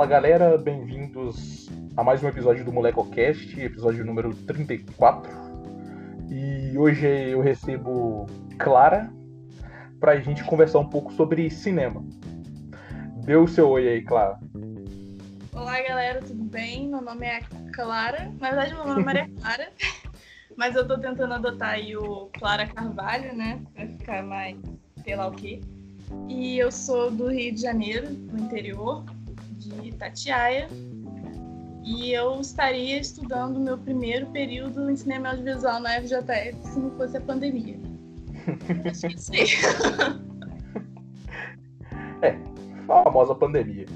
Fala galera, bem-vindos a mais um episódio do MolecoCast, episódio número 34. E hoje eu recebo Clara pra gente conversar um pouco sobre cinema. Dê o seu oi aí, Clara. Olá galera, tudo bem? Meu nome é Clara. Na verdade, meu nome é Clara. Mas eu tô tentando adotar aí o Clara Carvalho, né? Pra ficar mais, sei lá o quê. E eu sou do Rio de Janeiro, do interior, de Itatiaia. E eu estaria estudando meu primeiro período em cinema audiovisual na FJF se não fosse a pandemia. Acho que sim. é, famosa pandemia.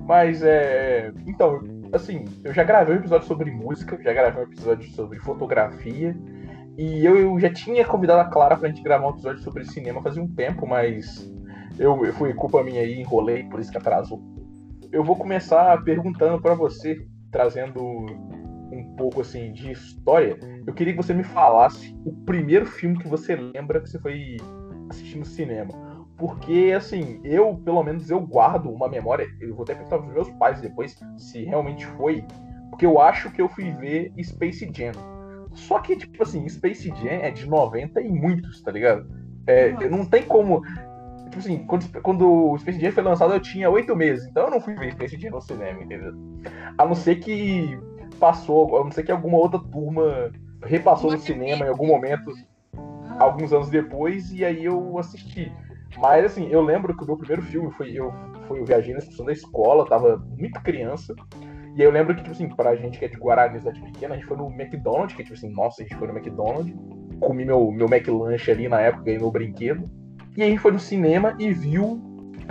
Mas é. Então, assim, eu já gravei um episódio sobre música, já gravei um episódio sobre fotografia. E eu, eu já tinha convidado a Clara pra gente gravar um episódio sobre cinema fazia um tempo, mas eu, eu fui culpa minha aí, enrolei, por isso que atrasou. Eu vou começar perguntando para você, trazendo um pouco assim de história. Eu queria que você me falasse o primeiro filme que você lembra que você foi assistir no cinema. Porque, assim, eu, pelo menos, eu guardo uma memória. Eu vou até perguntar pros meus pais depois se realmente foi. Porque eu acho que eu fui ver Space Jam. Só que, tipo assim, Space Jam é de 90 e muitos, tá ligado? É, não tem como. Tipo assim, quando, quando o Space Jam foi lançado, eu tinha oito meses. Então eu não fui ver Space Jam no cinema, entendeu? A não ser que passou, a não ser que alguma outra turma repassou no cinema em algum momento, alguns anos depois, e aí eu assisti. Mas assim, eu lembro que o meu primeiro filme foi eu, foi eu viajei na estação da escola, tava muito criança. E aí eu lembro que, tipo assim, pra gente que é de Guarani, cidade pequena, a gente foi no McDonald's, que tipo assim, nossa, a gente foi no McDonald's, comi meu, meu McLanche ali na época, ganhei meu brinquedo. E aí foi no cinema e viu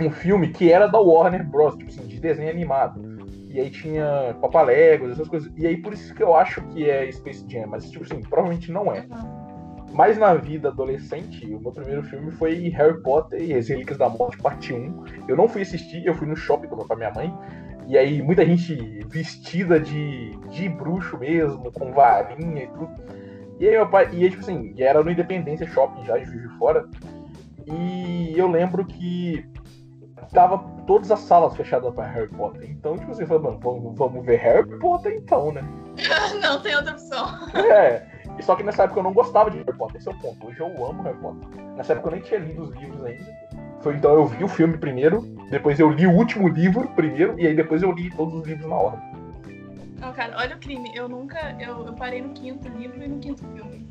um filme que era da Warner Bros, tipo assim, de desenho animado. E aí tinha Papaléguas, essas coisas. E aí por isso que eu acho que é Space Jam, mas tipo assim, provavelmente não é. Mas na vida adolescente, o meu primeiro filme foi Harry Potter e as Relíquias da Morte, parte 1. Eu não fui assistir, eu fui no shopping com a minha mãe. E aí muita gente vestida de, de bruxo mesmo, com varinha e tudo. E aí meu pai, e aí, tipo assim, era no Independência Shopping já de Juiz de Fora. E eu lembro que tava todas as salas fechadas para Harry Potter. Então, tipo assim, falei, mano, vamos, vamos ver Harry Potter então, né? não tem outra opção. É. E só que nessa época eu não gostava de Harry Potter, esse é o ponto. Hoje eu amo Harry Potter. Nessa época eu nem tinha lido os livros ainda. Foi então eu vi o filme primeiro, depois eu li o último livro primeiro, e aí depois eu li todos os livros na ordem. Não, cara, olha o crime. Eu nunca. Eu, eu parei no quinto livro e no quinto filme.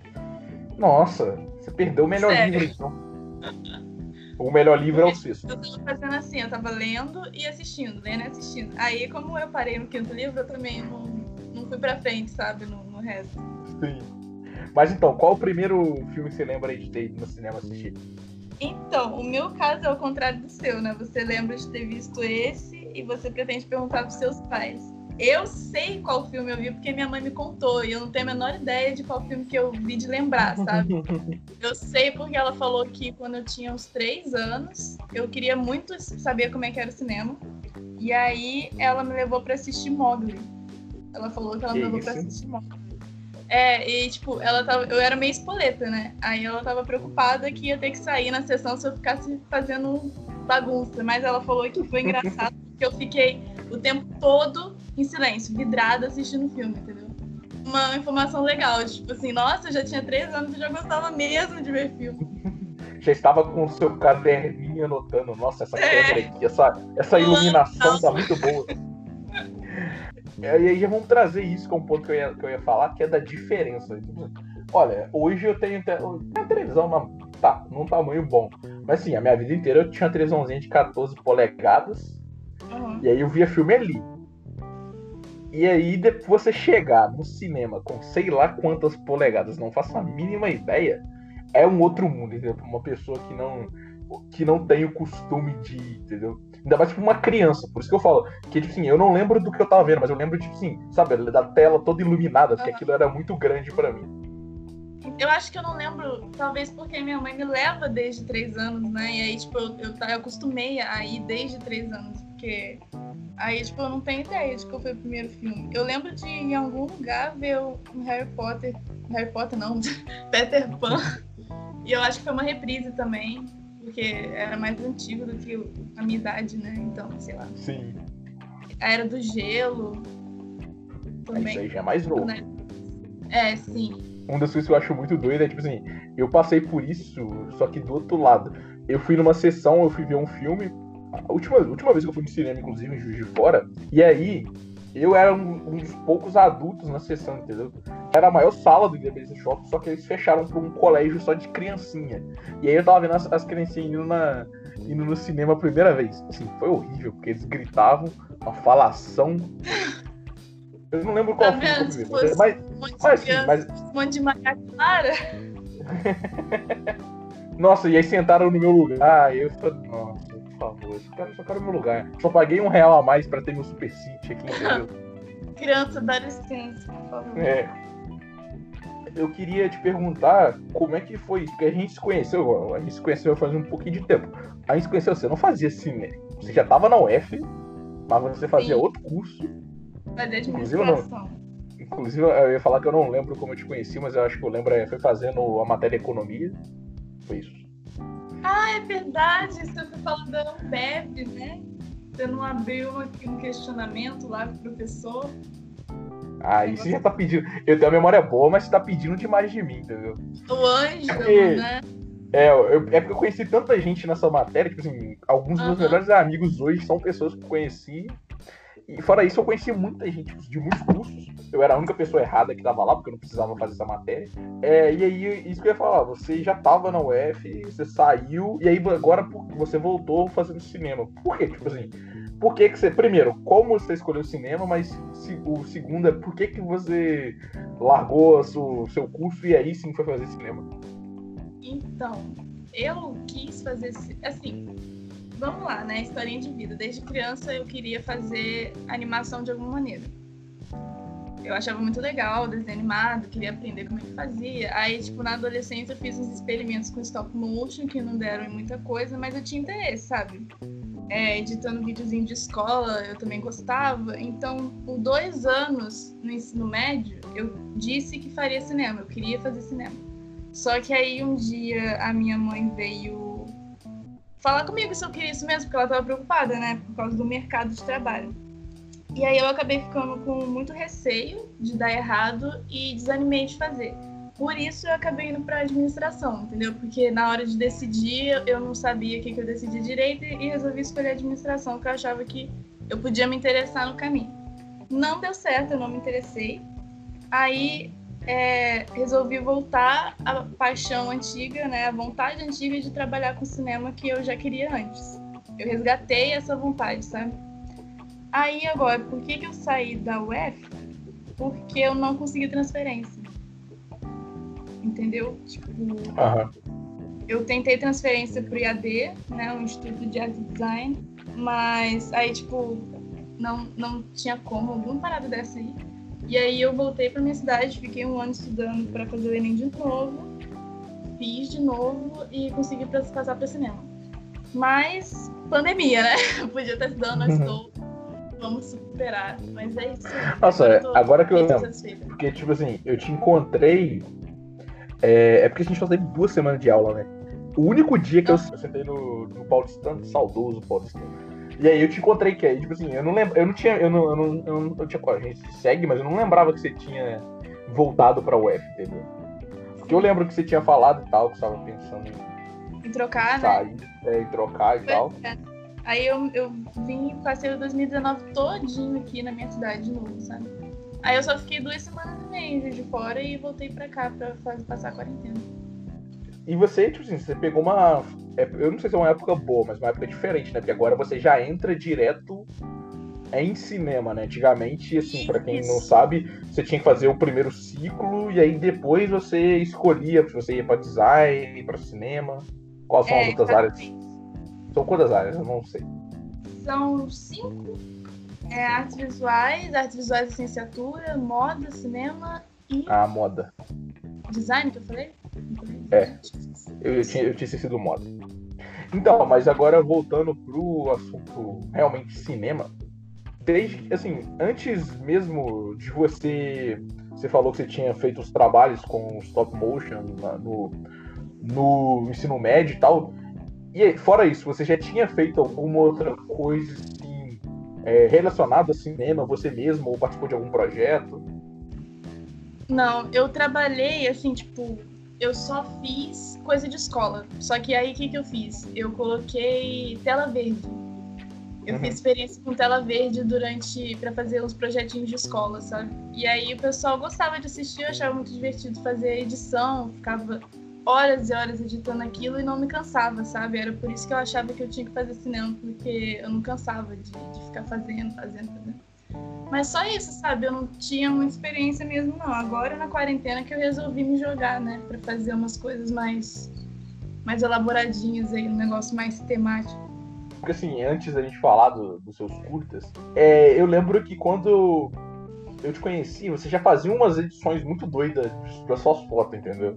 Nossa, você perdeu o melhor Sério? livro então. O melhor livro é o sexto. Eu tava fazendo assim, eu tava lendo e assistindo, lendo e assistindo. Aí, como eu parei no quinto livro, eu também não, não fui pra frente, sabe, no, no resto. Sim. Mas então, qual o primeiro filme que você lembra de ter ido no cinema assistir? Então, o meu caso é o contrário do seu, né? Você lembra de ter visto esse e você pretende perguntar pros seus pais. Eu sei qual filme eu vi porque minha mãe me contou e eu não tenho a menor ideia de qual filme que eu vi de lembrar, sabe? Eu sei porque ela falou que quando eu tinha uns três anos, eu queria muito saber como é que era o cinema. E aí ela me levou pra assistir Mogli. Ela falou que ela Que me levou pra isso? assistir Mogli. É, e tipo, ela tava. Eu era meio espoleta, né? Aí ela tava preocupada que ia ter que sair na sessão se eu ficasse fazendo bagunça. Mas ela falou que foi engraçado porque eu fiquei o tempo todo em silêncio, vidrada assistindo o filme, entendeu? Uma informação legal, tipo assim, nossa, eu já tinha três anos e já gostava mesmo de ver filme. Já estava com o seu caderninho anotando, nossa, essa É. câmera aqui, essa, essa iluminação tá muito boa. É, E aí já vamos trazer isso com um ponto que eu, ia, que eu ia falar, que é da diferença. Olha, hoje eu tenho, tenho televisão na, tá, num tamanho bom. Mas assim, a minha vida inteira eu tinha uma televisãozinha de 14 polegadas. Uhum. E aí eu via filme ali. E aí você chegar no cinema com sei lá quantas polegadas, não faço a mínima ideia, é um outro mundo, entendeu? Pra uma pessoa que não que não tem o costume de, entendeu? Ainda mais tipo uma criança, por isso que eu falo que tipo assim, eu não lembro do que eu tava vendo, mas eu lembro tipo assim, sabe, da tela toda iluminada, porque aquilo era muito grande pra mim. Eu acho que eu não lembro, talvez porque minha mãe me leva desde três anos, né? E aí, tipo, eu, eu, eu acostumei a ir desde três anos, porque aí, tipo, eu não tenho ideia de qual foi o primeiro filme. Eu lembro de em algum lugar ver o um Harry Potter. Harry Potter não, Peter Pan. E eu acho que foi uma reprise também, porque era mais antigo do que a minha idade, né? Então, sei lá. Sim. a Era do Gelo. Também. Isso aí já é mais novo. Né? É, sim. Uma das coisas que eu acho muito doida é, tipo assim, eu passei por isso, só que do outro lado. Eu fui numa sessão, eu fui ver um filme. A última, a última vez que eu fui no cinema, inclusive, em Juiz de Fora. E aí, eu era um, um, dos poucos adultos na sessão, entendeu? Era a maior sala do Independência Shopping, só que eles fecharam pra um colégio só de criancinha. E aí eu tava vendo as, as criancinhas indo, na, indo no cinema a primeira vez. Assim, foi horrível, porque eles gritavam, uma falação. Eu não lembro qual tá foi o primeiro. Mas, mas, assim, mas... Um monte de Maria Clara. Nossa, e aí sentaram no meu lugar. E eu falei, favor, esse cara só quero meu lugar. Só paguei um real a mais pra ter meu super city aqui, entendeu? Criança, dá licença, por favor. É. Eu queria te perguntar como é que foi isso, porque a gente se conheceu, a gente se conheceu faz um pouquinho de tempo. A gente se conheceu, você não fazia cinema. Você já tava na UF, mas você fazia Sim. outro curso. Fazia administração. Inclusive, eu ia falar que eu não lembro como eu te conheci, mas eu acho que eu lembro, é, foi fazendo a matéria economia. Foi isso. Ah, é verdade, você foi falando da Ambev, né? Você não abriu aqui um questionamento lá pro professor. Ah, isso já tá pedindo. Eu tenho a memória boa, mas você tá pedindo demais de mim, entendeu? O Ângelo, porque... né? É, eu, é porque eu conheci tanta gente nessa matéria, tipo assim, alguns dos meus melhores amigos hoje são pessoas que eu conheci e fora isso, eu conheci muita gente de muitos cursos. Eu era a única pessoa errada que tava lá, porque eu não precisava fazer essa matéria. É, e aí, isso que eu ia falar, você já tava na UF, você saiu, e aí agora você voltou fazendo cinema. Por quê? Tipo assim, por que, que você. Primeiro, como você escolheu cinema, mas se, o segundo é por que, que você largou seu, seu curso e aí sim foi fazer cinema? Então, eu quis fazer. Assim, vamos lá, né? Historinha de vida. Desde criança eu queria fazer animação de alguma maneira. Eu achava muito legal desenho animado, queria aprender como é que fazia. Aí, tipo, na adolescência eu fiz uns experimentos com stop motion que não deram em muita coisa, mas eu tinha interesse, sabe? É, editando videozinho de escola, eu também gostava. Então, por dois anos no ensino médio, eu disse que faria cinema, eu queria fazer cinema. Só que aí um dia a minha mãe veio falar comigo se eu queria isso mesmo, porque ela estava preocupada, né, por causa do mercado de trabalho. E aí eu acabei ficando com muito receio de dar errado e desanimei de fazer. Por isso eu acabei indo para administração, entendeu? Porque na hora de decidir eu não sabia o que, que eu decidi direito e resolvi escolher administração, porque eu achava que eu podia me interessar no caminho. Não deu certo, eu não me interessei. Aí é, resolvi voltar à paixão antiga, né, a vontade antiga de trabalhar com cinema que eu já queria antes. Eu resgatei essa vontade, sabe? Aí agora, por que, que eu saí da UF? Porque eu não consegui transferência. Entendeu? Tipo, eu tentei transferência pro IAD, né, o Instituto de Arte Design, mas aí, tipo, não, não tinha como, alguma parada dessa aí. E aí eu voltei para minha cidade, fiquei um ano estudando para fazer o Enem de novo, fiz de novo e consegui passar para cinema. Mas pandemia, né? Eu podia estar estudando, mas uhum. estou. Vamos superar. Mas é isso. Nossa, agora que eu lembro. Porque, tipo assim, eu te encontrei. É, é, porque a gente só teve duas semanas de aula, né? O único dia que eu, eu sentei no, no Paulistano, saudoso Paulistano e aí eu te encontrei que aí, tipo assim, eu não lembro, eu não tinha, eu não, eu não, eu não eu tinha, a gente segue, mas eu não lembrava que você tinha voltado pra UF, entendeu? Porque eu lembro que você tinha falado e tal, que você tava pensando em, em trocar, né? sair, né? É, em trocar e tal. É. Aí eu, eu vim, passei o 2019 todinho aqui na minha cidade de novo, sabe? Aí eu só fiquei duas semanas e meia de fora e voltei pra cá pra fazer, passar a quarentena. E você, tipo assim, você pegou uma. É, eu não sei se é uma época boa, mas uma época diferente, né? Porque agora você já entra direto em cinema, né? Antigamente, assim, para quem não sabe, você tinha que fazer o primeiro ciclo e aí depois você escolhia se você ia para design, para cinema. Quais são é, as outras áreas? São quantas áreas? Eu não sei. São cinco. É, artes visuais, artes visuais licenciatura, moda, cinema e. Ah, moda. Design que eu falei? É. Eu, eu, tinha, eu tinha esquecido o modo. Então, mas agora voltando pro assunto realmente cinema. Desde, assim, antes mesmo de você. Você falou que você tinha feito os trabalhos com stop motion no, no ensino médio e tal. E fora isso, você já tinha feito alguma outra coisa assim, é, relacionado a cinema, você mesmo, ou participou de algum projeto? Não, eu trabalhei assim, tipo, eu só fiz coisa de escola. Só que aí o que, que eu fiz? Eu coloquei tela verde. Eu uhum. fiz experiência com tela verde durante para fazer uns projetinhos de escola, sabe? E aí o pessoal gostava de assistir, eu achava muito divertido fazer a edição, ficava horas e horas editando aquilo e não me cansava, sabe? Era por isso que eu achava que eu tinha que fazer cinema, porque eu não cansava de, de ficar fazendo, fazendo, fazendo. Mas só isso, sabe? Eu não tinha muita experiência mesmo, não. Agora na quarentena que eu resolvi me jogar, né? Pra fazer umas coisas mais, mais elaboradinhas aí, um negócio mais temático. Porque assim, antes da gente falar do, dos seus curtas, é, eu lembro que quando eu te conheci, você já fazia umas edições muito doidas das suas fotos, entendeu?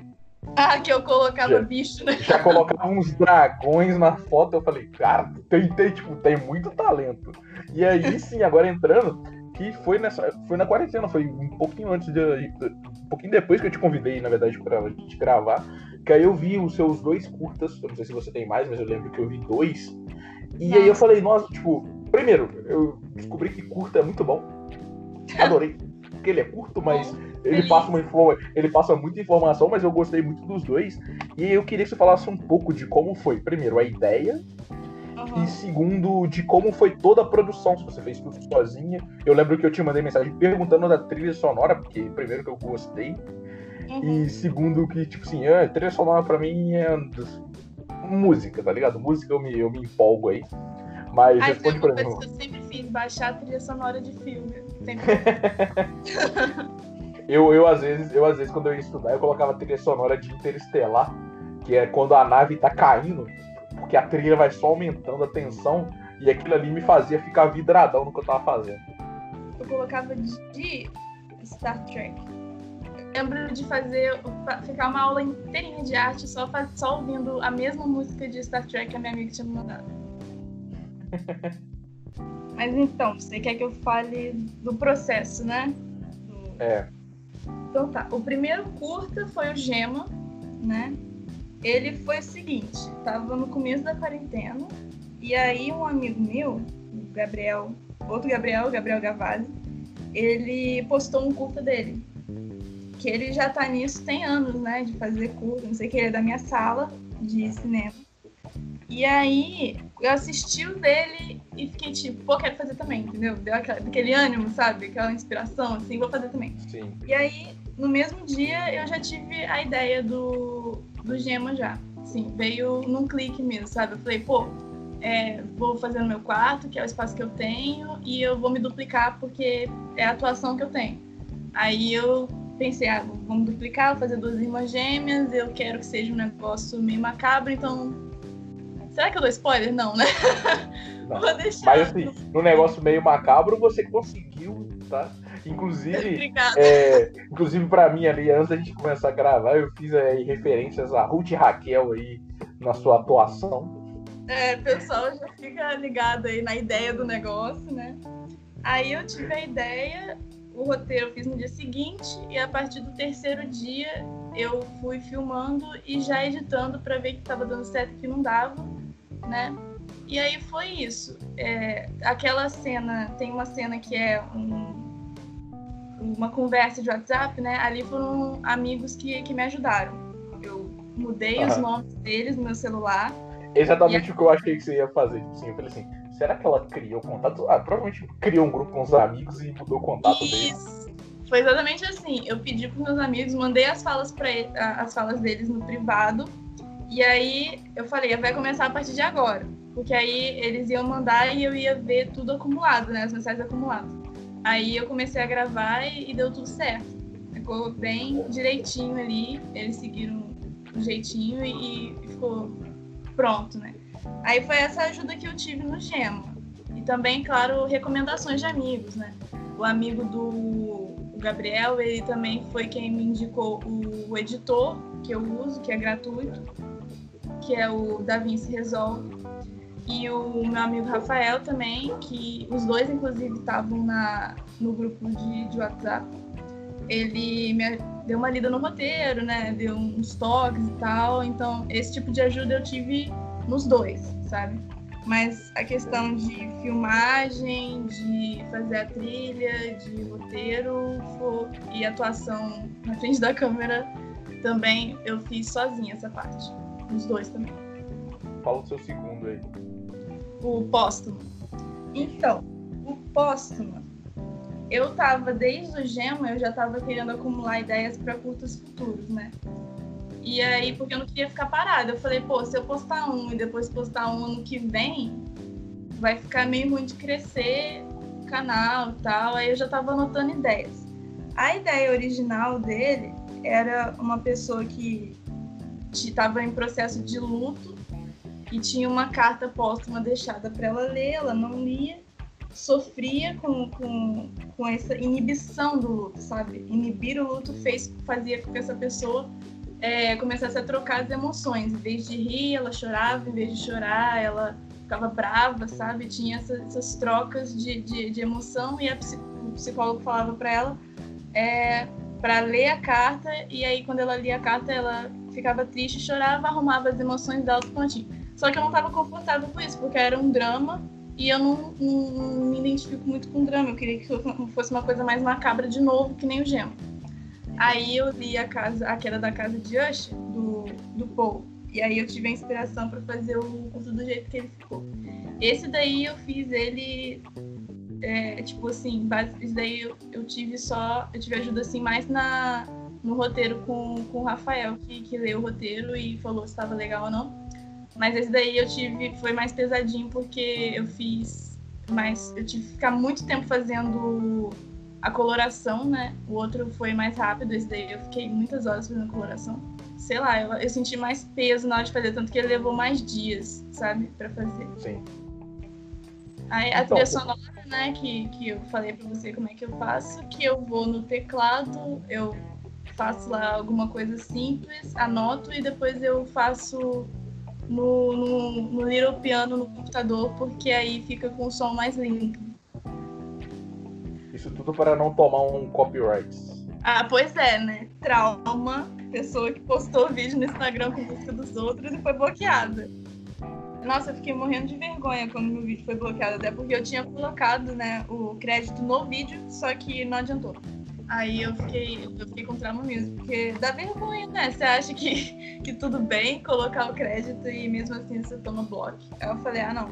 Ah, que eu colocava já, bicho, né? Já colocava uns dragões na foto, eu falei, cara, tem, tem, tipo, tem muito talento. E aí, sim, agora entrando, que foi nessa. Foi na quarentena, foi um pouquinho antes de. Um pouquinho depois que eu te convidei, na verdade, pra gente gravar. Que aí eu vi os seus dois curtas. Eu não sei se você tem mais, mas eu lembro que eu vi dois. E aí eu falei, nossa, tipo, primeiro, eu descobri que curta é muito bom. Adorei. Porque ele é curto, mas ele passa, uma ele passa muita informação, mas eu gostei muito dos dois. E eu queria que você falasse um pouco de como foi, primeiro, a ideia Uhum. E segundo, de como foi toda a produção, se você fez tudo sozinha. Eu lembro que eu te mandei mensagem perguntando da trilha sonora, porque primeiro que eu gostei. Uhum. E segundo que, tipo assim, a trilha sonora pra mim é música, tá ligado? Música eu me, eu me empolgo aí. Mas Ai, responde pra mim. eu sempre fiz, baixar a trilha sonora de filme. Eu, eu, às vezes, eu, às vezes, quando eu ia estudar, eu colocava trilha sonora de Interestelar, que é quando a nave tá caindo porque a trilha vai só aumentando a tensão e aquilo ali me fazia ficar vidradão no que eu tava fazendo. Eu colocava de Star Trek. lembro de fazer, ficar uma aula inteirinha de arte só, só ouvindo a mesma música de Star Trek que a minha amiga tinha me mandado. Mas então, você quer que eu fale do processo, né? É. Então tá. O primeiro curta foi o Gema, né? ele foi o seguinte, tava no começo da quarentena, e aí um amigo meu, o Gabriel, outro Gabriel, Gabriel Gavazzi, ele postou um curta dele. Que ele já tá nisso tem anos, né? De fazer curta, não sei o que, ele é da minha sala de cinema. E aí eu assisti o dele e fiquei tipo, pô, quero fazer também, entendeu? Deu aquela, aquele ânimo, sabe? Aquela inspiração, assim, vou fazer também. Sim. E aí, no mesmo dia, eu já tive a ideia do, do Gema já. Sim, veio num clique mesmo, sabe? Eu falei, pô, é, vou fazer no meu quarto, que é o espaço que eu tenho, e eu vou me duplicar porque é a atuação que eu tenho. Aí eu pensei, ah, vamos duplicar, vou fazer duas irmãs gêmeas, eu quero que seja um negócio meio macabro, então. Será que eu dou spoiler? Não, né? Não. vou deixar. Mas assim, no negócio meio macabro você conseguiu, tá? Inclusive, é, inclusive para mim ali, antes da gente começar a gravar, eu fiz aí referências a Ruth e Raquel aí na sua atuação. É, pessoal já fica ligado aí na ideia do negócio, né? Aí eu tive a ideia, o roteiro eu fiz no dia seguinte e a partir do terceiro dia eu fui filmando e já editando para ver que estava dando certo que não dava, né? E aí foi isso. É, aquela cena, tem uma cena que é um, uma conversa de WhatsApp, né? Ali foram amigos que, que me ajudaram. Eu mudei uhum. os nomes deles no meu celular. Exatamente o que eu achei que você ia fazer. Sim, eu falei assim, será que ela criou contato? Ah, provavelmente criou um grupo com os amigos e mudou o contato Isso. deles. Foi exatamente assim. Eu pedi para meus amigos, mandei as falas para as falas deles no privado. E aí eu falei, vai começar a partir de agora. Porque aí eles iam mandar e eu ia ver tudo acumulado, né? As mensagens acumuladas. Aí eu comecei a gravar e, e deu tudo certo. Ficou bem direitinho ali, eles seguiram o jeitinho e, e ficou pronto, né? Aí foi essa ajuda que eu tive no Gema. E também, claro, recomendações de amigos, né? O amigo do Gabriel, ele também foi quem me indicou o, o editor que eu uso, que é gratuito, que é o DaVinci Resolve e o meu amigo Rafael também, que os dois, inclusive, estavam no grupo de, de WhatsApp. Ele me deu uma lida no roteiro, né? Deu uns toques e tal. Então, esse tipo de ajuda eu tive nos dois, sabe? Mas a questão de filmagem, de fazer a trilha, de roteiro e atuação na frente da câmera também eu fiz sozinha essa parte. Os dois também. Fala o seu segundo aí. O póstumo. Então, o póstumo, eu tava, desde o Gema, eu já tava querendo acumular ideias para curtos futuros, né? E aí, porque eu não queria ficar parada, eu falei, pô, se eu postar um e depois postar um ano que vem, vai ficar meio ruim de crescer o canal e tal. Aí eu já tava anotando ideias. A ideia original dele era uma pessoa que estava em processo de luto e tinha uma carta póstuma deixada para ela ler, ela não lia, sofria com, com, com essa inibição do luto, sabe? Inibir o luto fez, fazia com que essa pessoa é, começasse a trocar as emoções. Em vez de rir, ela chorava, em vez de chorar, ela ficava brava, sabe? Tinha essa, essas trocas de, de, de, emoção e a, o psicólogo falava para ela é, para ler a carta e aí quando ela lia a carta ela ficava triste, chorava, arrumava as emoções dela do pontinho. Só que eu não estava confortável com isso, porque era um drama e eu não, não, não, me identifico muito com drama. Eu queria que fosse uma coisa mais macabra de novo, que nem o Gema. Aí eu li a casa, a queda da casa de Usher, do, do Paul. E aí eu tive a inspiração para fazer o curso do jeito que ele ficou. Esse daí eu fiz ele é, tipo assim, isso daí eu, eu, tive só, eu tive ajuda assim mais na, no roteiro com, com o Rafael, que, que leu o roteiro e falou se estava legal ou não. Mas esse daí eu tive, foi mais pesadinho porque eu fiz mais, eu tive que ficar muito tempo fazendo a coloração, né? O outro foi mais rápido, esse daí eu fiquei muitas horas fazendo coloração. Sei lá, eu, eu senti mais peso na hora de fazer, tanto que ele levou mais dias, sabe, para fazer. Sim. Aí a trilha sonora, né, que, que eu falei pra você como é que eu faço, que eu vou no teclado, eu faço lá alguma coisa simples, anoto e depois eu faço no, no, no Little Piano no computador, porque aí fica com o som mais limpo. Isso tudo para não tomar um copyright. Ah, pois é, né? Trauma, pessoa que postou vídeo no Instagram com música dos outros e foi bloqueada. Nossa, eu fiquei morrendo de vergonha quando meu vídeo foi bloqueado, até porque eu tinha colocado, né, o crédito no vídeo, só que não adiantou. Aí eu fiquei, eu fiquei com trauma mesmo, porque dá vergonha, né? Você acha que, que tudo bem colocar o crédito e mesmo assim você toma bloco. Aí eu falei, ah não,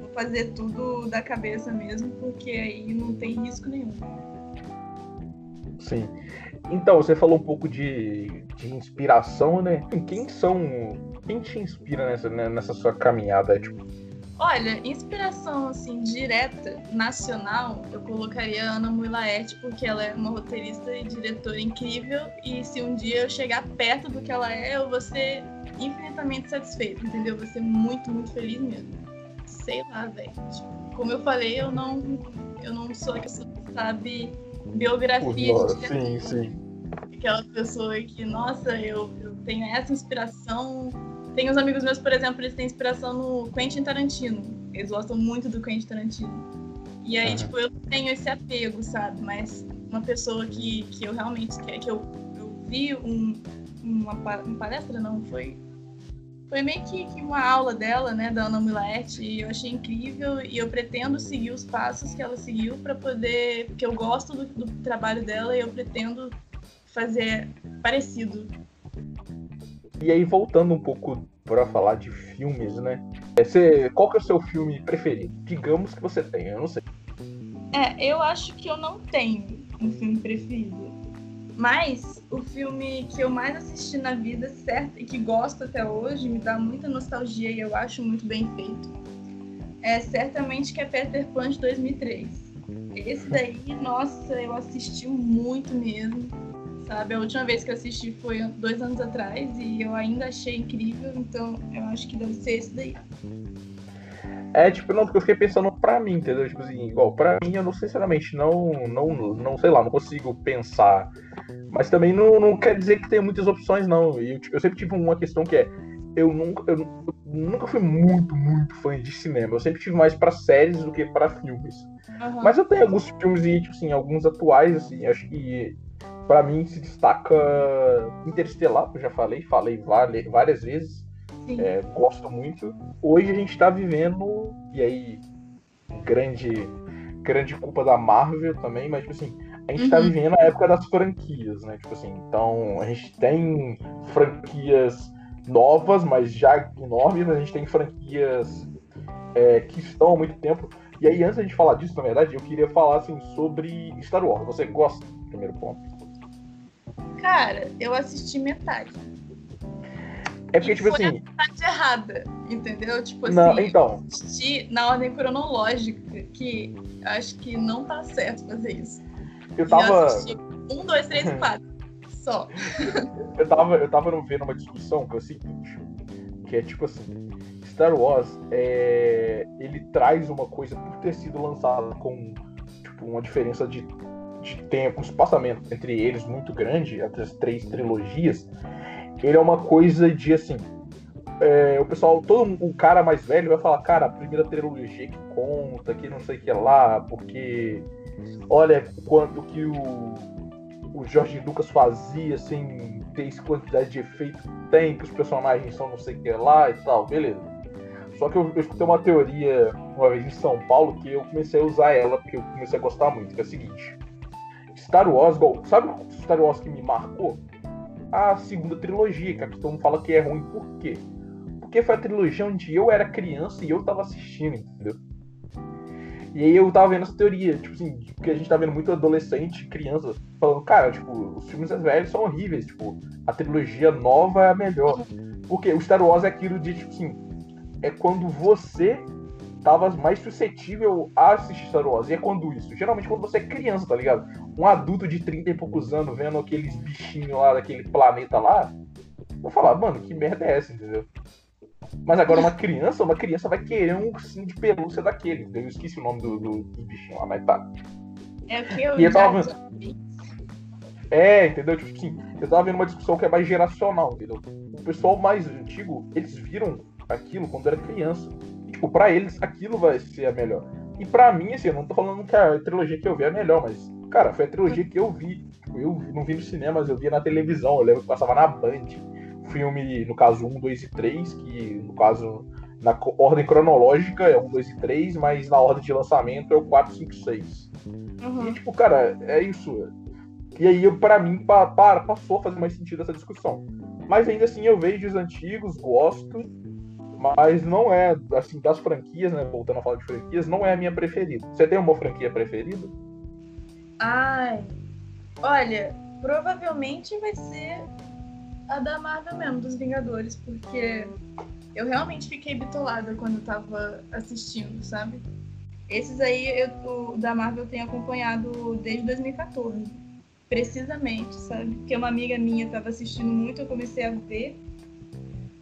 vou fazer tudo da cabeça mesmo, porque aí não tem risco nenhum. Sim. Então, você falou um pouco de, de inspiração, né? Quem são. Quem te inspira nessa, né, nessa sua caminhada? Tipo... Olha, inspiração assim, direta, nacional, eu colocaria a Ana Mui Laerte, porque ela é uma roteirista e diretora incrível. E se um dia eu chegar perto do que ela é, eu vou ser infinitamente satisfeita, entendeu? Vou ser muito, muito feliz mesmo. Sei lá, velho. Tipo, como eu falei, eu não, eu não sou a pessoa que sabe biografia de Sim, sim. Aquela pessoa que, nossa, eu, eu tenho essa inspiração. Tem uns amigos meus, por exemplo, eles têm inspiração no Quentin Tarantino. Eles gostam muito do Quentin Tarantino. E aí, uhum. tipo, eu tenho esse apego, sabe? Mas uma pessoa que, que eu realmente que, que eu, eu vi um, uma, uma palestra, não, foi foi meio que, que, uma aula dela, né, da Ana Milaerte, e eu achei incrível e eu pretendo seguir os passos que ela seguiu para poder, porque eu gosto do, do, trabalho dela e eu pretendo fazer parecido. E aí voltando um pouco para falar de filmes, né? Você, qual que é o seu filme preferido? Digamos que você tenha, eu não sei. É, eu acho que eu não tenho um filme preferido. Mas o filme que eu mais assisti na vida, certo, e que gosto até hoje, me dá muita nostalgia e eu acho muito bem feito, é certamente que é Peter Pan de 2003. Esse daí, nossa, eu assisti muito mesmo, sabe? A última vez que eu assisti foi dois anos atrás e eu ainda achei incrível, então eu acho que deve ser esse daí. É, tipo, não, porque eu fiquei pensando pra mim, entendeu? Tipo assim, igual, pra mim, eu não sinceramente, não, não, não sei lá, não consigo pensar. Mas também não, não quer dizer que tenha muitas opções, não. E eu, tipo, eu sempre tive uma questão que é, eu nunca, eu, eu nunca fui muito, muito fã de cinema. Eu sempre tive mais para séries do que para filmes. Uhum. Mas eu tenho alguns filmes e, tipo assim, alguns atuais, assim, acho que para mim se destaca Interestelar, eu já falei, falei várias vezes É, gosto muito. Hoje a gente tá vivendo, e aí, grande, grande culpa da Marvel também, mas tipo assim, a gente tá uhum. vivendo a época das franquias, né? Tipo assim, então a gente tem franquias novas, mas já enormes, a gente tem franquias é, que estão há muito tempo. E aí, antes da gente falar disso, na verdade, eu queria falar assim, sobre Star Wars. Você gosta? Primeiro ponto. Cara, eu assisti metade. É porque, e tipo foi assim. A metade errada, entendeu? Tipo assim, não, então. eu assisti na ordem cronológica, que acho que não tá certo fazer isso. Eu tava. Eu assisti um, dois, três e quatro. Só. eu tava, eu tava vendo uma discussão que é o seguinte, que é tipo assim, Star Wars, é, ele traz uma coisa por ter sido lançado com tipo, uma diferença de, tempo, um espaçamento entre eles muito grande, as três trilogias, ele é uma coisa de assim. É, o pessoal, todo o cara mais velho vai falar, cara, a primeira trilogia que conta, que não sei o que lá, porque olha quanto que o, o Jorge Lucas fazia, assim, tem essa quantidade de efeito que tem, que os personagens são não sei o que lá e tal, beleza. Só que eu, eu escutei uma teoria uma vez em São Paulo que eu comecei a usar ela porque eu comecei a gostar muito, que é o seguinte. Star Wars, sabe o Star Wars que me marcou? A segunda trilogia, que todo mundo fala que é ruim. Por quê? Porque foi a trilogia onde eu era criança e eu tava assistindo, entendeu? E aí eu tava vendo essa teoria, tipo assim, porque a gente tá vendo muito adolescente, criança, falando, cara, tipo, os filmes velhos são horríveis, tipo, a trilogia nova é a melhor. Porque o Star Wars é aquilo de, tipo assim, é quando você tava mais suscetível a assistir Star Wars. E é quando isso? Geralmente quando você é criança, tá ligado? Um adulto de 30 e poucos anos vendo aqueles bichinhos lá daquele planeta lá, vou falar, mano, que merda é essa, entendeu? Mas agora uma criança, uma criança vai querer um ursinho de pelúcia daquele. Eu esqueci o nome do, do, do bichinho lá, mas tá. É o que eu, e eu tava... É, entendeu? Tipo assim, eu tava vendo uma discussão que é mais geracional, entendeu? O pessoal mais antigo, eles viram aquilo quando era criança. Tipo, pra eles aquilo vai ser a melhor. E pra mim, assim, eu não tô falando que a trilogia que eu vi é a melhor, mas, cara, foi a trilogia que eu vi. Tipo, eu não vi no cinema, mas eu via na televisão. Eu lembro que passava na Band. Filme, no caso, 1, 2 e 3, que no caso, na ordem cronológica é 1, 2 e 3, mas na ordem de lançamento é o 4, 5, 6. Uhum. E, tipo, cara, é isso. E aí, para mim, pa, pa, passou a fazer mais sentido essa discussão. Mas ainda assim, eu vejo os antigos, gosto, mas não é, assim, das franquias, né? Voltando a falar de franquias, não é a minha preferida. Você tem uma franquia preferida? Ai. Olha, provavelmente vai ser a da Marvel mesmo, dos Vingadores, porque eu realmente fiquei bitolada quando eu tava assistindo, sabe? Esses aí, eu, o da Marvel eu tenho acompanhado desde 2014. Precisamente, sabe? Porque uma amiga minha tava assistindo muito, eu comecei a ver.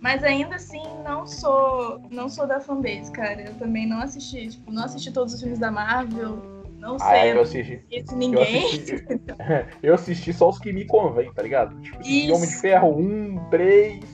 Mas ainda assim, não sou, não sou da fanbase, cara. Eu também não assisti, tipo, não assisti todos os filmes da Marvel. Não sei. Ah, eu assisti. ninguém. Eu assisti, eu assisti, só os que me convém, tá ligado? Tipo, assim, Homem de Ferro 1, 3,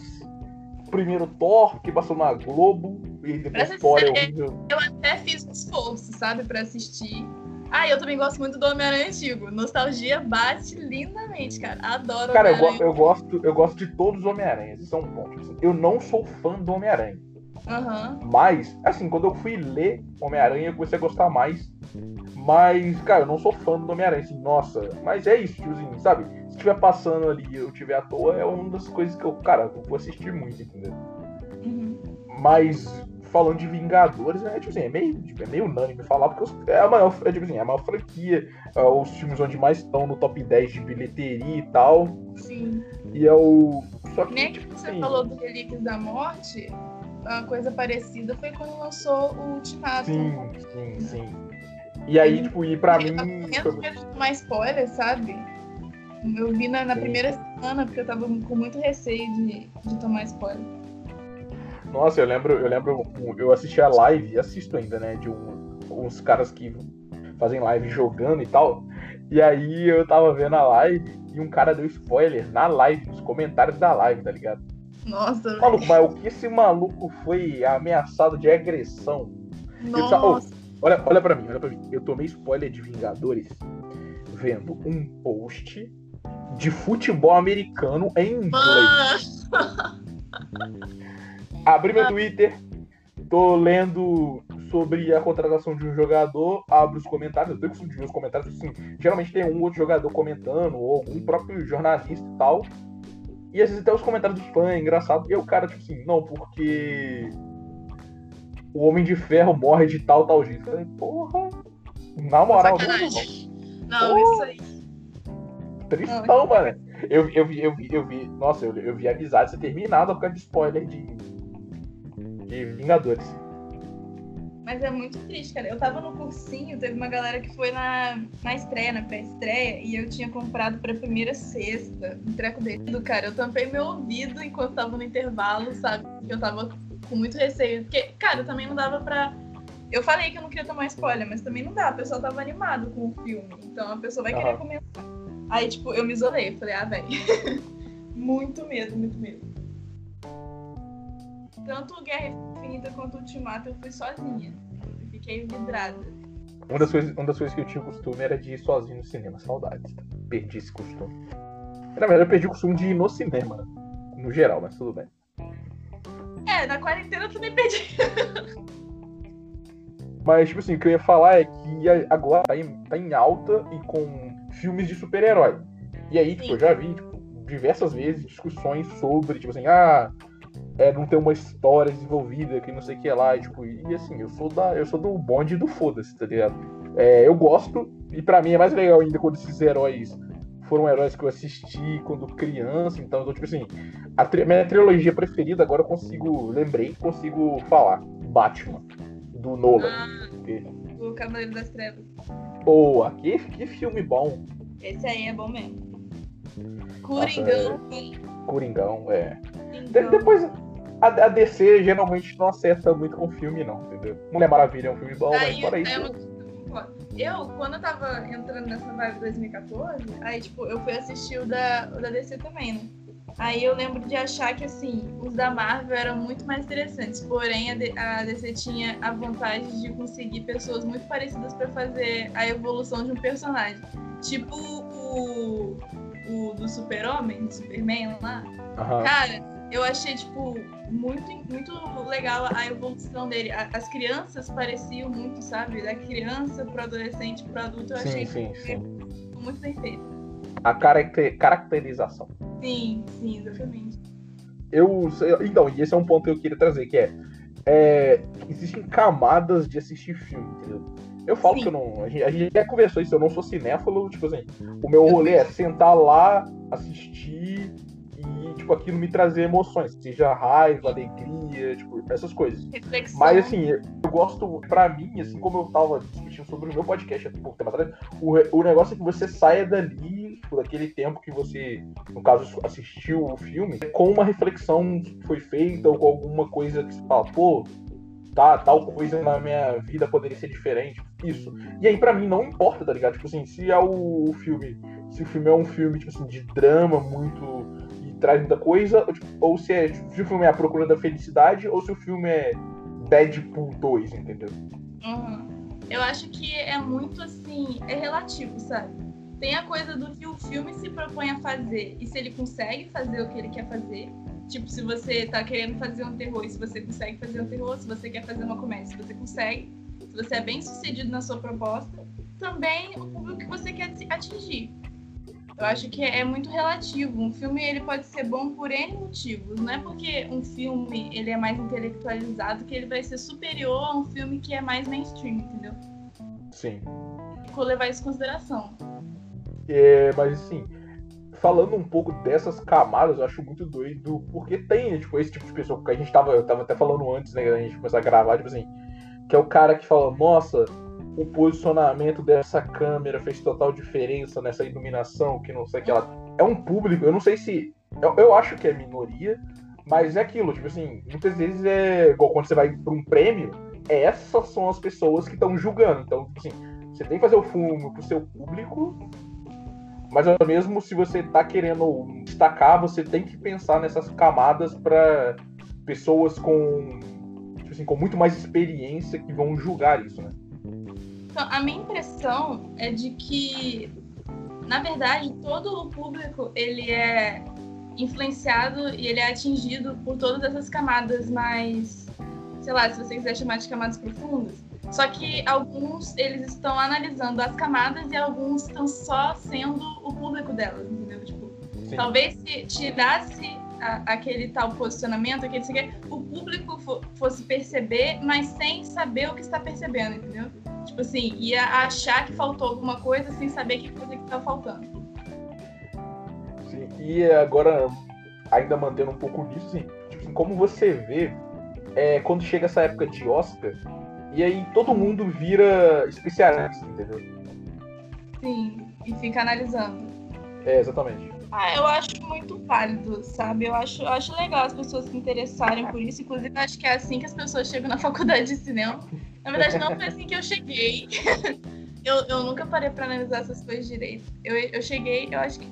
primeiro Thor, que passou na Globo, e depois Thor é horrível. Eu até fiz um esforço, sabe, pra assistir. Ah, eu também gosto muito do Homem-Aranha antigo. Nostalgia bate lindamente, cara. Adoro Cara, eu, eu, gosto, eu gosto de todos os Homem-Aranhas. Isso é um ponto. Assim, eu não sou fã do Homem-Aranha. Uhum. Mas, assim, quando eu fui ler Homem-Aranha, eu comecei a gostar mais. Mas, cara, eu não sou fã do Homem-Aranha, assim, nossa. Mas é isso, tiozinho, sabe? Se estiver passando ali e eu estiver à toa, é uma das coisas que eu, cara, eu vou assistir muito, entendeu? Uhum. Mas falando de Vingadores, é, tipo assim, é meio, tipo, é meio unânime falar, porque é a maior, é, tipo assim, é a maior franquia, é, os filmes onde mais estão no top 10 de bilheteria e tal. Sim. E é o. Só que, Nem tipo, que você assim, falou do Relíquias da Morte, uma coisa parecida foi quando lançou o Ultimato. Sim, sim, sim. E aí, tipo, e pra eu mim. Eu de tomar spoiler, sabe? Eu vi na, na primeira semana, porque eu tava com muito receio de, de tomar spoiler. Nossa, eu lembro, eu lembro, eu assisti a live, e assisto ainda, né, de um, uns caras que fazem live jogando e tal. E aí eu tava vendo a live e um cara deu spoiler na live, nos comentários da live, tá ligado? Nossa. Maluco, mas o que esse maluco foi ameaçado de agressão? Nossa. oh, olha, olha pra mim, olha pra mim. Eu tomei spoiler de Vingadores vendo um post de futebol americano em inglês. Abri meu Twitter, tô lendo sobre a contratação de um jogador, abro os comentários, eu tenho de ver os comentários, assim, geralmente tem um outro jogador comentando, ou algum próprio jornalista e tal. E às vezes até os comentários dos fãs, é engraçado. E o cara, tipo assim, não, porque o Homem de Ferro morre de tal, tal jeito. Eu falei, porra, na moral, não, não, isso aí. Tristão, não, mano. Eu, eu, vi, eu, vi, eu vi, nossa, eu, eu vi amizade ser terminada por causa de spoiler de, de Vingadores. Mas é muito triste, cara. Eu tava no cursinho, teve uma galera que foi na, na estreia, na pré-estreia, e eu tinha comprado pra primeira sexta, um treco dele. Cara, eu tampei meu ouvido enquanto tava no intervalo, sabe? Que eu tava com muito receio. Porque, cara, também não dava pra. Eu falei que eu não queria tomar spoiler, mas também não dá. A pessoa tava animado com o filme. Então a pessoa vai querer comentar. Aí, tipo, eu me isolei. Falei, ah, velho. muito medo, muito medo. Tanto Guerra Infinita quanto Ultimato eu fui sozinha. Eu fiquei vidrada. Uma das, coisas, uma das coisas que eu tinha costume era de ir sozinho no cinema. Saudades. Perdi esse costume. Na verdade, eu perdi o costume de ir no cinema. No geral, mas tudo bem. É, na quarentena eu também perdi. Mas, tipo assim, o que eu ia falar é que agora tá em, tá em alta e com filmes de super-herói. E aí, tipo, eu já vi tipo, diversas vezes discussões sobre, tipo assim, ah, é, não tem uma história desenvolvida, que não sei o que lá, e, tipo, e assim, eu sou, da, eu sou do bonde do foda-se, tá ligado? É, eu gosto, e para mim é mais legal ainda quando esses heróis foram heróis que eu assisti quando criança, então, então tipo assim, a tri minha trilogia preferida, agora eu consigo, lembrei, consigo falar, Batman, do Nolan. Ah, o Cavaleiro das Trevas. Boa, que, que filme bom. Esse aí é bom mesmo. Coringão. Nossa, é... Coringão, é. Coringão. Depois, a, a, DC geralmente não acerta muito com filme, não, entendeu? Mulher Maravilha é um filme bom, aí, mas fora isso. Eu, quando eu tava entrando nessa vibe 2014, aí, tipo, eu fui assistir o da, o da DC também, né? Aí eu lembro de achar que, assim, os da Marvel eram muito mais interessantes. Porém, a, DC tinha a vantagem de conseguir pessoas muito parecidas para fazer a evolução de um personagem. Tipo o, o do Super-Homem, do Superman lá. Uhum. Cara, eu achei, tipo, muito, muito legal a evolução dele. As crianças pareciam muito, sabe? Da criança pro adolescente pro adulto. Eu sim, achei sim, sim. muito bem feito. A caracter, caracterização. Sim, sim, exatamente. Eu, então, e esse é um ponto que eu queria trazer, que é, é existem camadas de assistir filme, entendeu? Eu falo Sim. que eu não. A gente, a gente já conversou isso, eu não sou cinéfalo, tipo assim, o meu rolê é sentar lá, assistir e, tipo, aquilo me trazer emoções, seja raiva, alegria, tipo, essas coisas. Reflexão. Mas, assim, eu gosto, pra mim, assim como eu tava discutindo sobre o meu podcast há pouco tempo atrás, o, o negócio é que você saia dali, tipo, daquele tempo que você, no caso, assistiu o filme, com uma reflexão que foi feita ou com alguma coisa que você fala, pô, tá, tal coisa na minha vida poderia ser diferente. Isso. E aí, pra mim, não importa, tá ligado? Tipo assim, se é o filme. Se o filme é um filme, tipo assim, de drama muito traz muita coisa, ou, tipo, ou se, é, tipo, se o filme é A Procura da Felicidade, ou se o filme é Deadpool 2, entendeu? Uhum. Eu acho que é muito assim, é relativo, sabe? Tem a coisa do que o filme se propõe a fazer e se ele consegue fazer o que ele quer fazer. Tipo, se você tá querendo fazer um terror e se você consegue fazer um terror, se você quer fazer uma comédia, se você consegue, se você é bem sucedido na sua proposta, também o público que você quer atingir. Eu acho que é muito relativo. Um filme ele pode ser bom por N motivos. Não é porque um filme ele é mais intelectualizado que ele vai ser superior a um filme que é mais mainstream, entendeu? Sim. Vou levar isso em consideração. É, mas assim, falando um pouco dessas camadas, eu acho muito doido, porque tem, tipo, esse tipo de pessoa, que a gente tava, eu tava até falando antes, né, da gente começar a gravar, tipo assim, que é o cara que fala, nossa, o posicionamento dessa câmera fez total diferença nessa iluminação, que não sei que ela. É um público, eu não sei se. Eu, eu acho que é minoria, mas é aquilo, tipo assim, muitas vezes é igual quando você vai para um prêmio, essas são as pessoas que estão julgando. Então, tipo assim, você tem que fazer o filme pro seu público, mas mesmo se você tá querendo destacar, você tem que pensar nessas camadas para pessoas com, tipo assim, com muito mais experiência que vão julgar isso, né? Então, a minha impressão é de que, na verdade, todo o público, ele é influenciado e ele é atingido por todas essas camadas mais, sei lá, se você quiser chamar de camadas profundas. Só que alguns eles estão analisando as camadas e alguns estão só sendo o público delas, entendeu? Tipo, Sim. talvez se tirasse a, aquele tal posicionamento, aquele o público fosse perceber, mas sem saber o que está percebendo, entendeu? Tipo assim, ia achar que faltou alguma coisa sem saber que coisa que estava faltando. Sim, e agora, ainda mantendo um pouco disso, assim, tipo assim, como você vê, é, quando chega essa época de Oscar, e aí todo mundo vira especialista, entendeu? Sim, e fica analisando. É, exatamente. Ah, eu acho muito válido, sabe? Eu acho, eu acho legal as pessoas se interessarem por isso. Inclusive, acho que é assim que as pessoas chegam na faculdade de cinema. Na verdade, não foi assim que eu cheguei. eu, eu nunca parei para analisar essas coisas direito. Eu, eu cheguei, eu acho que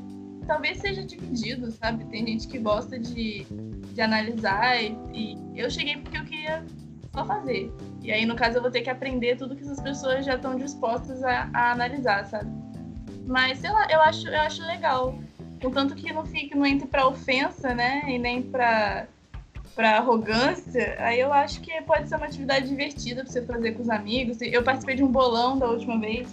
talvez seja dividido, sabe? Tem gente que gosta de, de analisar e, e eu cheguei porque eu queria só fazer. E aí, no caso, eu vou ter que aprender tudo que essas pessoas já estão dispostas a, a analisar, sabe? Mas, sei lá, eu acho, eu acho legal Contanto que não fique, não entre pra ofensa, né? E nem pra, pra arrogância, aí eu acho que pode ser uma atividade divertida pra você fazer com os amigos. Eu participei de um bolão da última vez,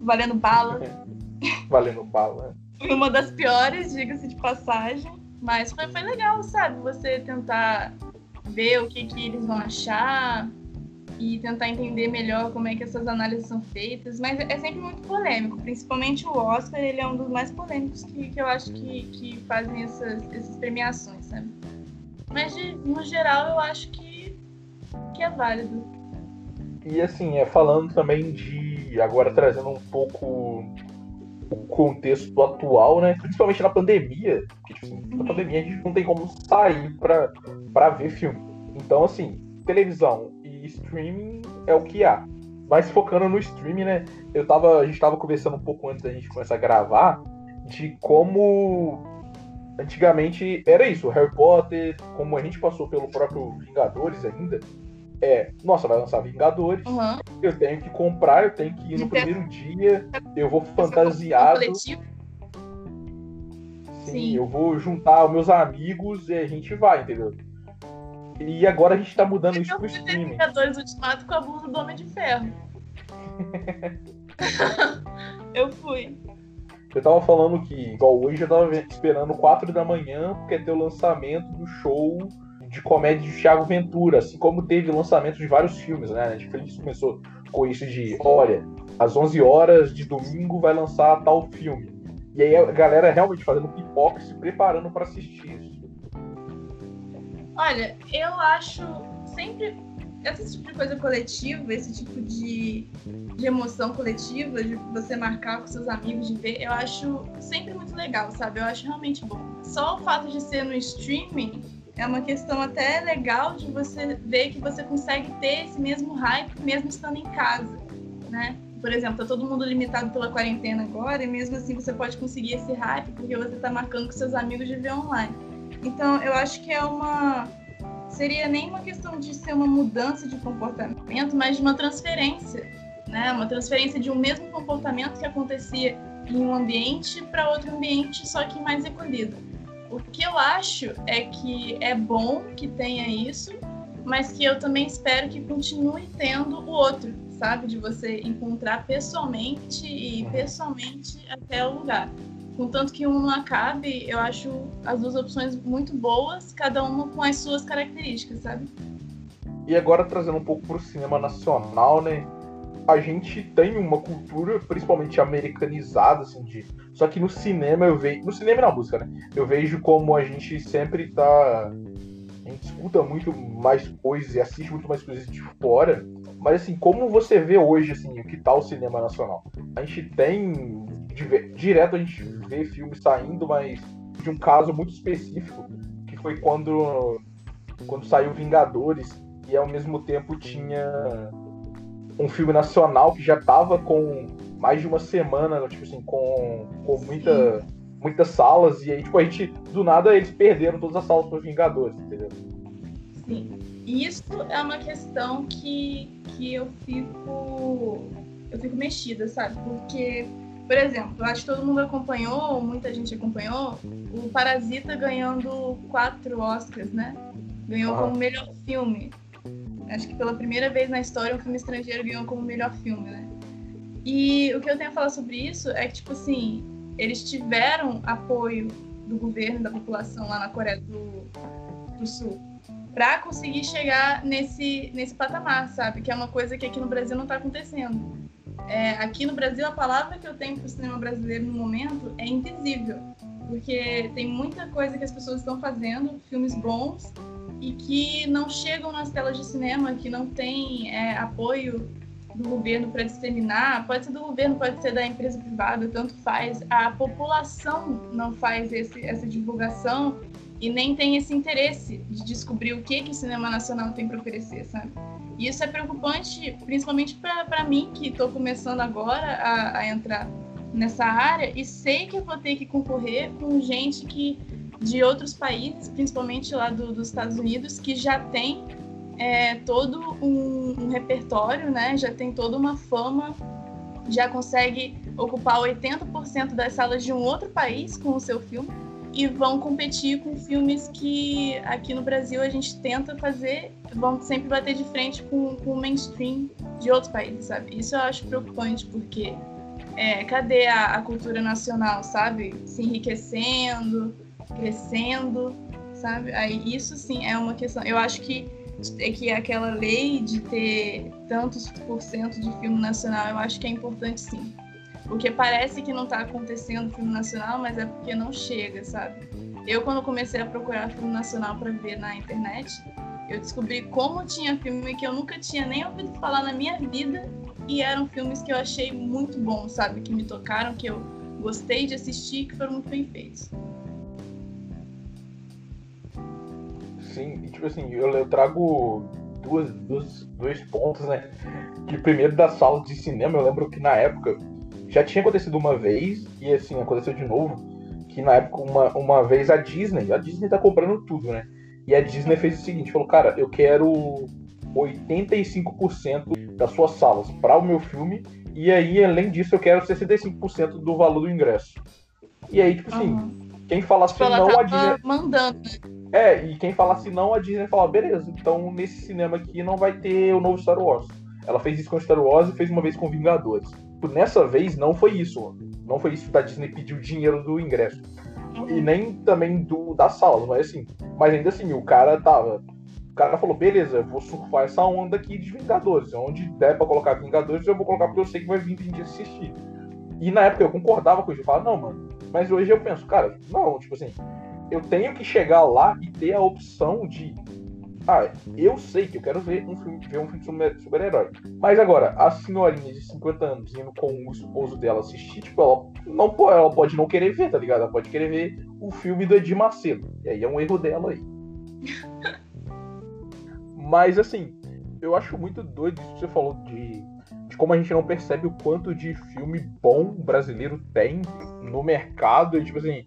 valendo bala. valendo bala. Foi uma das piores, diga-se de passagem. Mas foi, foi legal, sabe? Você tentar ver o que, que eles vão achar, e tentar entender melhor como é que essas análises são feitas, mas é sempre muito polêmico, principalmente o Oscar, ele é um dos mais polêmicos que, que eu acho que, que fazem essas, essas premiações, sabe? Mas de, no geral eu acho que, que é válido. E assim, é falando também de agora trazendo um pouco o contexto atual, né? Principalmente na pandemia, porque tipo, assim, na uhum. pandemia a gente não tem como sair para ver filme. Então, assim, televisão streaming é o que há. Mas focando no streaming, né? Eu tava, a gente tava conversando um pouco antes da gente começar a gravar de como antigamente era isso, Harry Potter, como a gente passou pelo próprio Vingadores ainda, é, nossa, vai lançar Vingadores, uhum. eu tenho que comprar, eu tenho que ir no primeiro dia, eu vou fantasiado. Sim, Sim, eu vou juntar os meus amigos e a gente vai, entendeu? E agora a gente tá mudando isso pro streaming. Vingadores Ultimato com a blusa do Homem de Ferro. eu fui. Eu tava falando que, igual hoje, eu tava esperando 4 da manhã, porque ia ter o lançamento do show de comédia de Thiago Ventura, assim como teve lançamento de vários filmes, né? A Netflix começou com isso de, olha, às 11 horas de domingo vai lançar tal filme. E aí a galera realmente fazendo pipoca e se preparando para assistir isso. Olha, eu acho sempre esse tipo de coisa coletiva, esse tipo de, de emoção coletiva, de você marcar com seus amigos, de ver, eu acho sempre muito legal, sabe? Eu acho realmente bom. Só o fato de ser no streaming é uma questão até legal de você ver que você consegue ter esse mesmo hype mesmo estando em casa, né? Por exemplo, tá todo mundo limitado pela quarentena agora e mesmo assim você pode conseguir esse hype porque você tá marcando com seus amigos de ver online. Então, eu acho que é uma. Seria nem uma questão de ser uma mudança de comportamento, mas de uma transferência, né? Uma transferência de um mesmo comportamento que acontecia em um ambiente para outro ambiente, só que mais recolhido. O que eu acho é que é bom que tenha isso, mas que eu também espero que continue tendo o outro, sabe? De você encontrar pessoalmente e uhum. pessoalmente até o lugar. Contanto que um não acabe, eu acho as duas opções muito boas, cada uma com as suas características, sabe? E agora trazendo um pouco para o cinema nacional, né? A gente tem uma cultura, principalmente americanizada, assim, de. Só que no cinema eu vejo. No cinema e na música, né? Eu vejo como a gente sempre tá. A gente escuta muito mais coisas e assiste muito mais coisas de fora. Mas assim, como você vê hoje, assim, o que tá o cinema nacional? A gente tem direto a gente vê filmes saindo, mas de um caso muito específico, que foi quando, quando saiu Vingadores e ao mesmo tempo tinha um filme nacional que já tava com mais de uma semana, tipo assim, com, com muita, muitas salas, e aí, tipo, a gente, do nada, eles perderam todas as salas para Vingadores, entendeu? Sim. Isso é uma questão que, que eu fico. Eu fico mexida, sabe? Porque Por exemplo, acho que todo mundo acompanhou, muita gente acompanhou, o Parasita ganhando quatro Oscars, né? Ganhou como melhor filme. Acho que pela primeira vez na história um filme estrangeiro ganhou como melhor filme, né? E o que eu tenho a falar sobre isso é que, tipo assim, eles tiveram apoio do governo, da população lá na Coreia do, do Sul para conseguir chegar nesse, nesse patamar, sabe? Que é uma coisa que aqui no Brasil não está acontecendo. É, aqui no Brasil, a palavra que eu tenho para o cinema brasileiro no momento é invisível, porque tem muita coisa que as pessoas estão fazendo, filmes bons, e que não chegam nas telas de cinema, que não tem é, apoio do governo para disseminar, pode ser do governo, pode ser da empresa privada, tanto faz. A população não faz esse, essa divulgação e nem tem esse interesse de descobrir o que, que o cinema nacional tem para oferecer, sabe? E isso é preocupante, principalmente para mim, que estou começando agora a, a, entrar nessa área e sei que eu vou ter que concorrer com gente que de outros países, principalmente lá do, dos Estados Unidos, que já tem é, todo um, um repertório, né? Já tem toda uma fama, já consegue ocupar 80% das salas de um outro país com o seu filme e vão competir com filmes que aqui no Brasil a gente tenta fazer, vão sempre bater de frente com, com o mainstream de outros países, sabe? Isso eu acho preocupante, porque é, cadê a, a, cultura nacional, sabe? Se enriquecendo, crescendo, sabe? Aí isso sim é uma questão. Eu acho que é que aquela lei de ter tantos por cento de filme nacional, eu acho que é importante sim. Porque parece que não está acontecendo filme nacional, mas é porque não chega, sabe? Eu, quando comecei a procurar filme nacional para ver na internet, eu descobri como tinha filme que eu nunca tinha nem ouvido falar na minha vida e eram filmes que eu achei muito bons, sabe? Que me tocaram, que eu gostei de assistir, que foram muito bem feitos. Sim, tipo assim, eu, eu trago duas, duas, dois pontos, né? Que primeiro da sala de cinema, eu lembro que na época já tinha acontecido uma vez, e assim, aconteceu de novo, que na época, uma, uma vez a Disney, a Disney tá comprando tudo, né? E a Disney fez o seguinte, falou, cara, eu quero 85% das suas salas para o meu filme, e aí, além disso, eu quero 65% do valor do ingresso. E aí, tipo assim, uhum. quem falasse tipo, não, a Disney... mandando, né? É, e quem falasse não, a Disney falava, beleza, então nesse cinema aqui não vai ter o novo Star Wars. Ela fez isso com Star Wars e fez uma vez com Vingadores. Nessa vez não foi isso. Não foi isso da Disney pedir o dinheiro do ingresso. Uhum. E nem também do das salas, mas assim. Mas ainda assim, o cara tava. O cara falou, beleza, eu vou surfar essa onda aqui de Vingadores. Onde der pra colocar Vingadores, eu vou colocar porque eu sei que vai vir gente assistir. E na época eu concordava com isso. Eu falava, não, mano. Mas hoje eu penso, cara, não, tipo assim, eu tenho que chegar lá e ter a opção de ah, eu sei que eu quero ver um filme, ver um filme de super-herói. Mas agora, a senhorinha de 50 anos indo com o esposo dela assistir, tipo, ela não pode, ela pode não querer ver, tá ligado? Ela pode querer ver o filme do Edir Macedo. E aí é um erro dela aí. Mas assim, eu acho muito doido isso que você falou de, de como a gente não percebe o quanto de filme bom brasileiro tem no mercado. E tipo assim,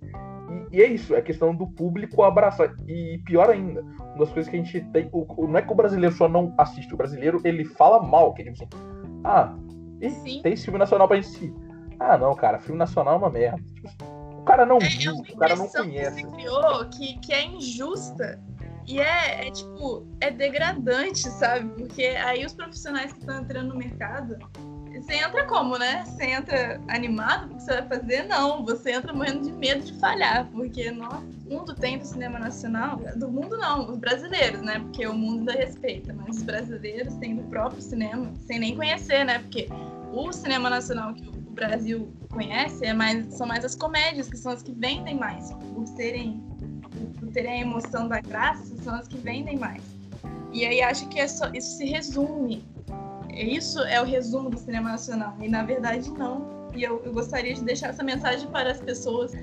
e, é isso, é questão do público abraçar. E pior ainda, uma das coisas que a gente tem. O, não é que o brasileiro só não assiste, o brasileiro ele fala mal, que tipo assim, ah, e, tem filme nacional pra assistir. Ah, não, cara, filme nacional é uma merda. Tipo assim, o cara não é, viu, é o cara não conhece. Que você criou que, que é injusta. E é, é, tipo, é degradante, sabe? Porque aí os profissionais que estão entrando no mercado, você entra como, né? Você entra animado porque você vai fazer? Não, você entra morrendo de medo de falhar, porque o mundo tem do cinema nacional, do mundo não, os brasileiros, né? Porque o mundo ainda respeita, mas os brasileiros têm do próprio cinema, sem nem conhecer, né? Porque o cinema nacional que o Brasil conhece é mais, são mais as comédias, que são as que vendem mais, por serem, por terem a emoção da graça, são as que vendem mais. E aí acho que é só, isso se resume isso é o resumo do cinema nacional. E na verdade, não. E eu, eu gostaria de deixar essa mensagem para as pessoas.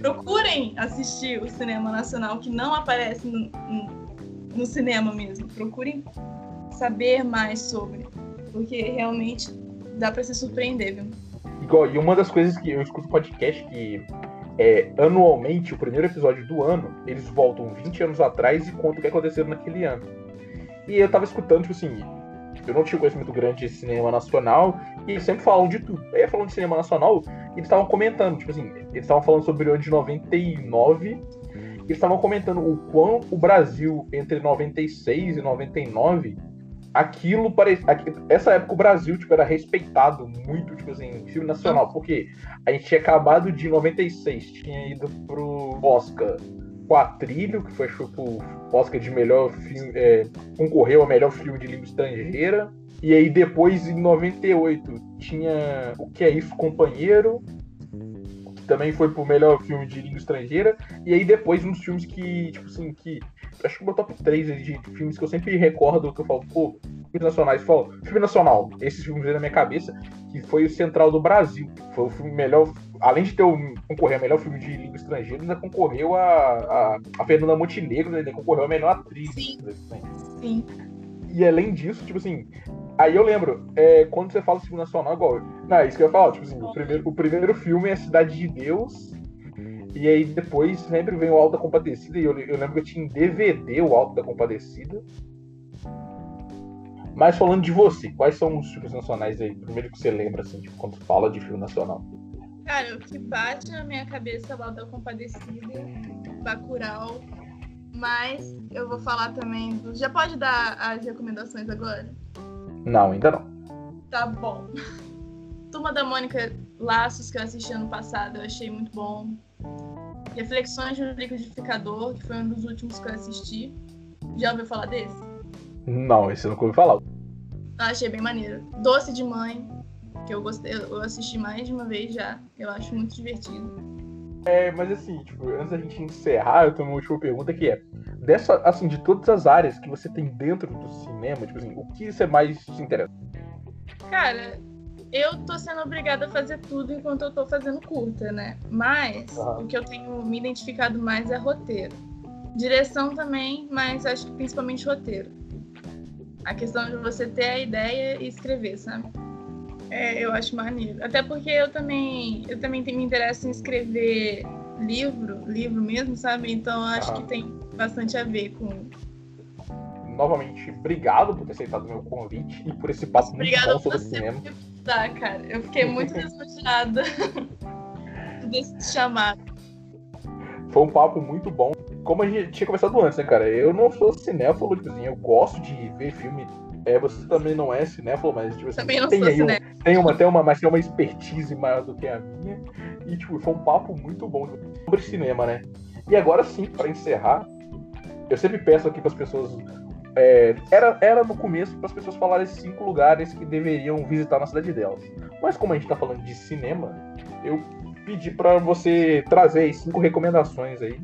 Procurem assistir o cinema nacional que não aparece no, no, cinema mesmo. Procurem saber mais sobre. Porque realmente dá para se surpreender, viu? E uma das coisas que eu escuto podcast que é, anualmente, o primeiro episódio do ano, eles voltam 20 anos atrás e contam o que aconteceu naquele ano. E eu tava escutando, tipo assim, eu não tinha conhecimento grande de cinema nacional e eles sempre falam de tudo. Aí falando de cinema nacional, eles estavam comentando, tipo assim, eles estavam falando sobre o ano de 99 eles estavam comentando o quão o Brasil, entre 96 e 99, aquilo parecia. Essa época o Brasil tipo, era respeitado muito, tipo assim, filme nacional. Porque a gente tinha acabado de 96, tinha ido pro Oscar Quatrilho, que foi tipo, Oscar de melhor filme. É, concorreu ao melhor filme de língua estrangeira. E aí depois, em 98, tinha O Que É Isso, Companheiro, também foi pro melhor filme de língua estrangeira. E aí depois uns filmes que, tipo assim, que. Acho que o meu top 3 de filmes que eu sempre recordo que eu falo, pô, filmes nacionais, eu falo, filme nacional, esses filmes aí na minha cabeça, que foi o Central do Brasil. Foi o filme melhor. Além de ter um, concorrer a melhor filme de língua estrangeira, ainda concorreu a, a, a Fernanda Montenegro, ainda concorreu a melhor atriz. Sim. Sim. E além disso, tipo assim, Aí eu lembro, é, quando você fala filme nacional, igual. Não, é isso que eu ia falar, tipo assim, o primeiro, o primeiro filme é Cidade de Deus. E aí depois sempre vem o Alto da Compadecida. E eu, eu lembro que eu tinha em DVD o Alto da Compadecida. Mas falando de você, quais são os filmes nacionais aí? Primeiro que você lembra, assim, tipo, quando fala de filme nacional. Cara, o que bate na minha cabeça é o Alto da Compadecida, Bacurau. Mas eu vou falar também do... Já pode dar as recomendações agora? Não, ainda não. Tá bom. Turma da Mônica Laços, que eu assisti ano passado, eu achei muito bom. Reflexões do Liquidificador, que foi um dos últimos que eu assisti. Já ouviu falar desse? Não, esse eu nunca ouvi falar. Eu achei bem maneiro. Doce de Mãe, que eu gostei, eu assisti mais de uma vez já. Eu acho muito divertido. É, mas assim, tipo, antes da gente encerrar, eu tenho uma última pergunta que é: dessa, assim, de todas as áreas que você tem dentro do cinema, tipo assim, o que você mais te interessa? Cara, eu tô sendo obrigada a fazer tudo enquanto eu tô fazendo curta, né? Mas uhum. o que eu tenho me identificado mais é roteiro. Direção também, mas acho que principalmente roteiro. A questão de você ter a ideia e escrever, sabe? É, eu acho maneiro. Até porque eu também, eu também me interesso em escrever livro, livro mesmo, sabe? Então acho uhum. que tem bastante a ver com. Novamente, obrigado por ter aceitado o meu convite e por esse papo muito bom sobre cinema. Tá, cara. Eu fiquei muito desmotivada desse chamado. Foi um papo muito bom. Como a gente tinha conversado antes, né, cara? Eu não sou cinéfilo, tipo assim, eu gosto de ver filme. É, você também não é cinéfilo, mas tipo assim, também não tem sou aí um, tem uma, tem uma, mas tem uma expertise maior do que a minha. E tipo, foi um papo muito bom sobre cinema, né? E agora sim, para encerrar, eu sempre peço aqui para as pessoas. É, era, era no começo para as pessoas falarem cinco lugares que deveriam visitar na cidade delas. Mas como a gente está falando de cinema, eu pedi para você trazer cinco recomendações aí.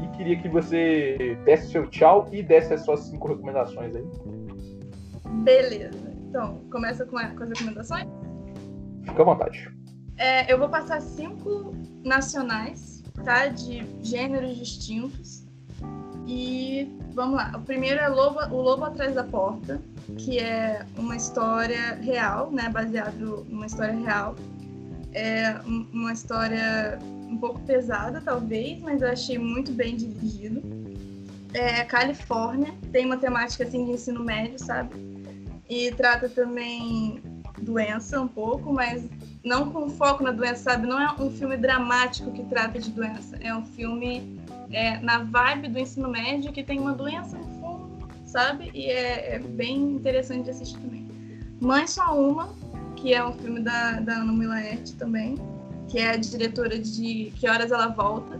E queria que você desse seu tchau e desse as suas cinco recomendações aí. Beleza. Então, começa com, a, com as recomendações? Fica à vontade. É, eu vou passar cinco nacionais, tá? De gêneros distintos. E vamos lá. O primeiro é Lobo, O Lobo Atrás da Porta, que é uma história real, né? Baseado numa história real. É uma história um pouco pesada, talvez, mas eu achei muito bem dirigido. É Califórnia, tem uma temática assim de ensino médio, sabe? E trata também doença um pouco, mas não com foco na doença, sabe? Não é um filme dramático que trata de doença, é um filme é, na vibe do ensino médio que tem uma doença no fundo, sabe? E é, é bem interessante de assistir também. Mãe Só Uma, que é um filme da, da Ana Milaerte também, que é a diretora de Que Horas Ela Volta.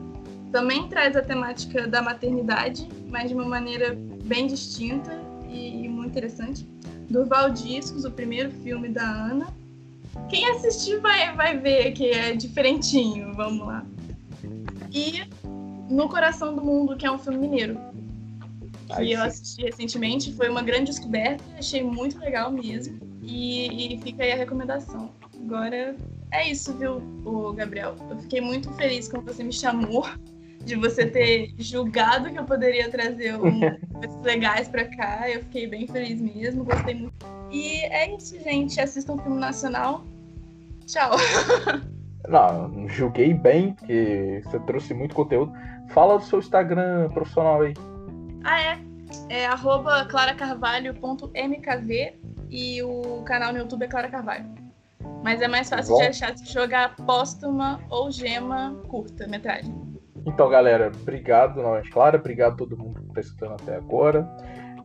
Também traz a temática da maternidade, mas de uma maneira bem distinta e, e muito interessante. Durval Discos, o primeiro filme da Ana. Quem assistir vai, vai ver que é diferentinho, vamos lá. E no Coração do Mundo, que é um filme mineiro. Que eu assisti recentemente, foi uma grande descoberta, achei muito legal mesmo. E, e fica aí a recomendação. Agora é isso, viu, o Gabriel? Eu fiquei muito feliz quando você me chamou, de você ter julgado que eu poderia trazer um, coisas legais para cá. Eu fiquei bem feliz mesmo, gostei muito. E é isso, gente. Assistam um filme nacional. Tchau. Não, julguei bem, que você trouxe muito conteúdo. Fala do seu Instagram profissional aí. Ah, é? é arroba claracarvalho.mkv e o canal no YouTube é Clara Carvalho. Mas é mais fácil Bom. de achar se jogar póstuma ou gema curta, metragem. Então, galera, obrigado novamente, Clara. Obrigado a todo mundo que está escutando até agora.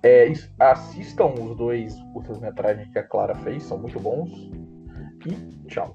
É, is- assistam os dois curtas-metragens que a Clara fez, são muito bons. E tchau.